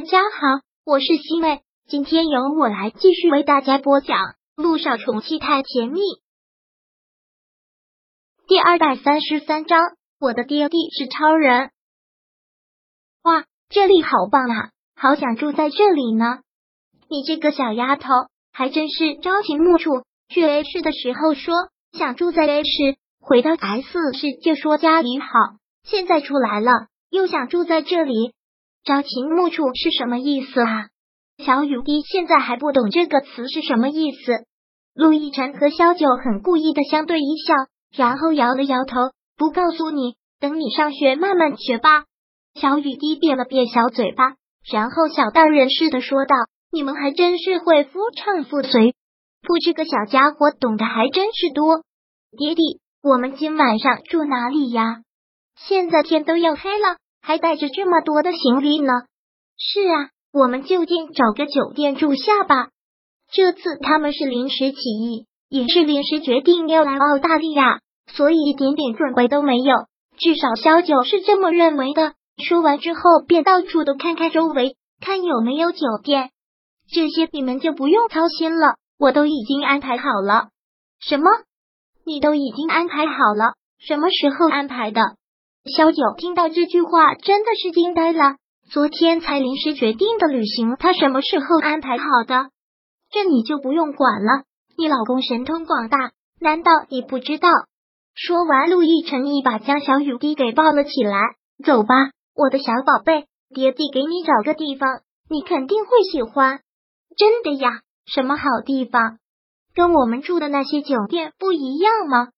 大家好，我是西妹，今天由我来继续为大家播讲《路上宠妻太甜蜜》第二百三十三章。我的爹地是超人，哇，这里好棒啊，好想住在这里呢。你这个小丫头还真是朝秦暮楚，去 A 市的时候说想住在 A 市，回到 S 市就说家里好，现在出来了又想住在这里。朝秦暮楚是什么意思啊？小雨滴现在还不懂这个词是什么意思。陆亦辰和萧九很故意的相对一笑，然后摇了摇头，不告诉你，等你上学慢慢学吧。小雨滴瘪了瘪小嘴巴，然后小大人似的说道：“你们还真是会夫唱妇随，不这个小家伙懂得还真是多。”爹地，我们今晚上住哪里呀？现在天都要黑了。还带着这么多的行李呢？是啊，我们就近找个酒店住下吧。这次他们是临时起意，也是临时决定要来澳大利亚，所以一点点准备都没有。至少小九是这么认为的。说完之后，便到处都看看周围，看有没有酒店。这些你们就不用操心了，我都已经安排好了。什么？你都已经安排好了？什么时候安排的？萧九听到这句话，真的是惊呆了。昨天才临时决定的旅行，他什么时候安排好的？这你就不用管了。你老公神通广大，难道你不知道？说完，陆亦辰一把将小雨滴给抱了起来。走吧，我的小宝贝，爹地给你找个地方，你肯定会喜欢。真的呀？什么好地方？跟我们住的那些酒店不一样吗？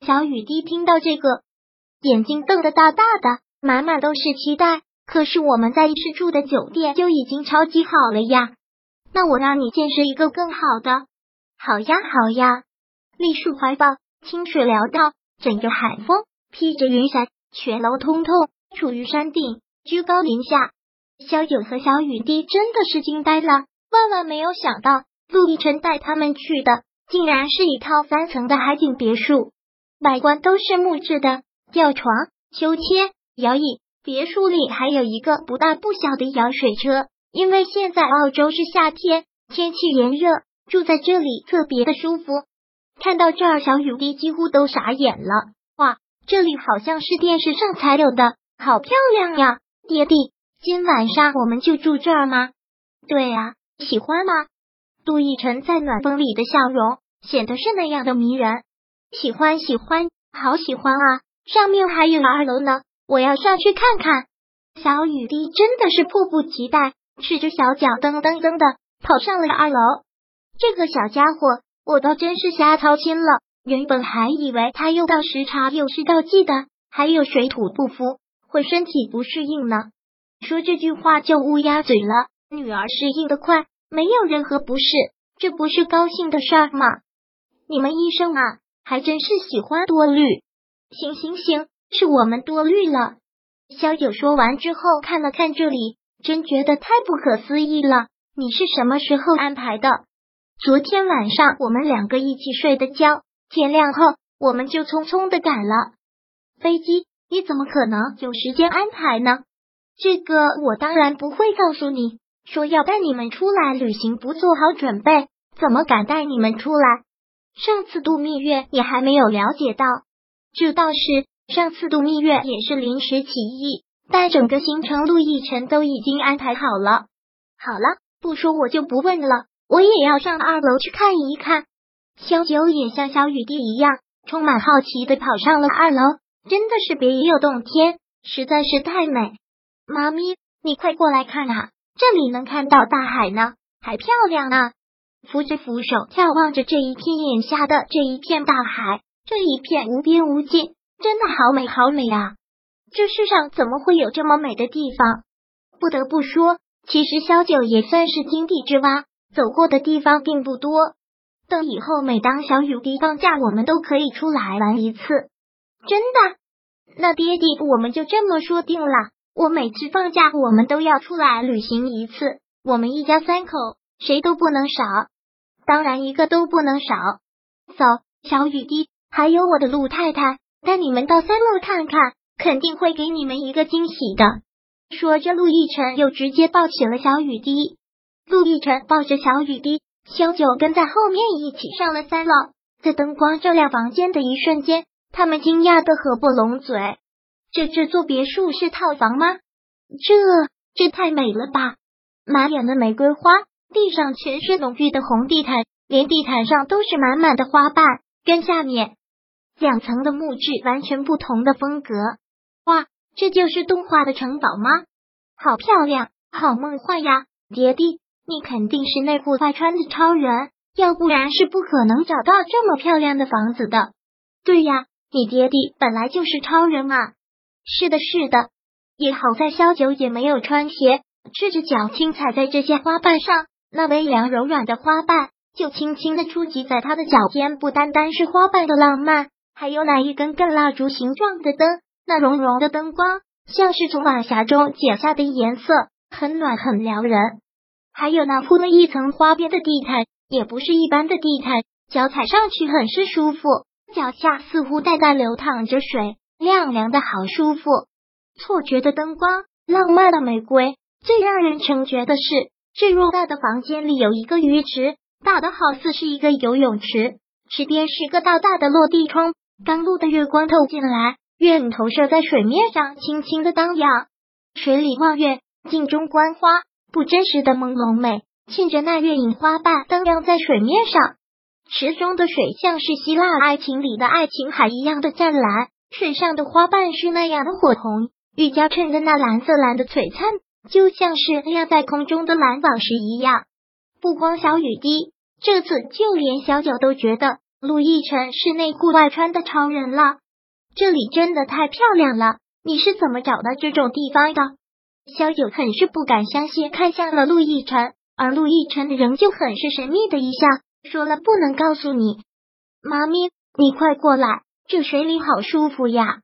小雨滴听到这个。眼睛瞪得大大的，满满都是期待。可是我们在一市住的酒店就已经超级好了呀！那我让你见识一个更好的。好呀，好呀！栗树怀抱，清水潦倒，整个海风披着云霞，全楼通透，处于山顶，居高临下。萧九和小雨滴真的是惊呆了，万万没有想到，陆亦辰带他们去的竟然是一套三层的海景别墅，外观都是木质的。吊床、秋千、摇椅，别墅里还有一个不大不小的摇水车。因为现在澳洲是夏天，天气炎热，住在这里特别的舒服。看到这儿，小雨滴几乎都傻眼了。哇，这里好像是电视上才有的，好漂亮呀！爹地，今晚上我们就住这儿吗？对呀，喜欢吗？杜奕晨在暖风里的笑容显得是那样的迷人。喜欢，喜欢，好喜欢啊！上面还有二楼呢，我要上去看看。小雨滴真的是迫不及待，赤着小脚噔噔噔的跑上了二楼。这个小家伙，我倒真是瞎操心了。原本还以为他又到时差又是倒计的，还有水土不服，会身体不适应呢。说这句话就乌鸦嘴了。女儿适应的快，没有任何不适，这不是高兴的事儿吗？你们医生啊，还真是喜欢多虑。行行行，是我们多虑了。萧九说完之后，看了看这里，真觉得太不可思议了。你是什么时候安排的？昨天晚上我们两个一起睡的觉，天亮后我们就匆匆的赶了飞机。你怎么可能有时间安排呢？这个我当然不会告诉你。说要带你们出来旅行，不做好准备，怎么敢带你们出来？上次度蜜月你还没有了解到。这倒是，上次度蜜月也是临时起意，但整个行程陆亦辰都已经安排好了。好了，不说我就不问了，我也要上二楼去看一看。萧九也像小雨滴一样，充满好奇的跑上了二楼，真的是别有洞天，实在是太美。妈咪，你快过来看啊，这里能看到大海呢，还漂亮呢。扶着扶手，眺望着这一片眼下的这一片大海。这一片无边无际，真的好美好美啊！这世上怎么会有这么美的地方？不得不说，其实萧九也算是井底之蛙，走过的地方并不多。等以后每当小雨滴放假，我们都可以出来玩一次。真的？那爹地，我们就这么说定了。我每次放假，我们都要出来旅行一次。我们一家三口，谁都不能少，当然一个都不能少。走，小雨滴。还有我的陆太太，带你们到三楼看看，肯定会给你们一个惊喜的。说着，陆亦辰又直接抱起了小雨滴。陆亦辰抱着小雨滴，萧九跟在后面一起上了三楼。在灯光照亮房间的一瞬间，他们惊讶的合不拢嘴。这这座别墅是套房吗？这这太美了吧！满眼的玫瑰花，地上全是浓郁的红地毯，连地毯上都是满满的花瓣，跟下面两层的木质完全不同的风格。哇，这就是动画的城堡吗？好漂亮，好梦幻呀！爹地，你肯定是内裤外穿的超人。要不然，是不可能找到这么漂亮的房子的。对呀，你爹地本来就是超人嘛。是的，是的。也好在萧九也没有穿鞋，赤着脚轻踩在这些花瓣上，那微凉柔软的花瓣就轻轻的触及在他的脚尖。不单单是花瓣的浪漫，还有那一根根蜡烛形状的灯，那融融的灯光像是从晚霞中剪下的颜色，很暖很撩人。还有那铺了一层花边的地毯。也不是一般的地毯，脚踩上去很是舒服，脚下似乎淡淡流淌着水，凉凉的好舒服。错觉的灯光，浪漫的玫瑰，最让人成觉的是，这偌大的房间里有一个鱼池，大的好似是一个游泳池，池边是个大大的落地窗，刚露的月光透进来，月影投射在水面上，轻轻的荡漾。水里望月，镜中观花，不真实的朦胧美。沁着那月影花瓣荡漾在水面上，池中的水像是希腊爱情里的爱情海一样的湛蓝，水上的花瓣是那样的火红，玉加衬着那蓝色蓝的璀璨，就像是亮在空中的蓝宝石一样。不光小雨滴，这次就连小九都觉得陆亦辰是内裤外穿的超人了。这里真的太漂亮了，你是怎么找到这种地方的？萧九很是不敢相信，看向了陆亦辰。而陆亦辰仍旧很是神秘的一笑，说了不能告诉你。妈咪，你快过来，这水里好舒服呀！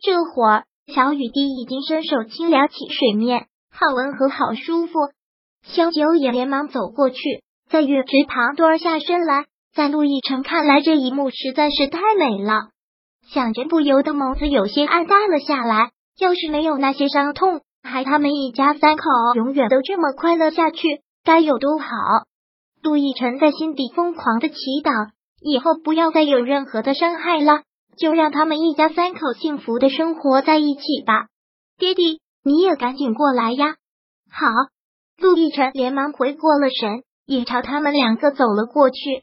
这会儿，小雨滴已经伸手轻撩起水面，好温和，好舒服。萧九也连忙走过去，在月池旁蹲下身来。在陆亦辰看来，这一幕实在是太美了，想着不由得眸子有些暗淡了下来。要是没有那些伤痛，还他们一家三口永远都这么快乐下去。该有多好！陆亦辰在心底疯狂的祈祷，以后不要再有任何的伤害了，就让他们一家三口幸福的生活在一起吧。爹地，你也赶紧过来呀！好，陆亦辰连忙回过了神，也朝他们两个走了过去。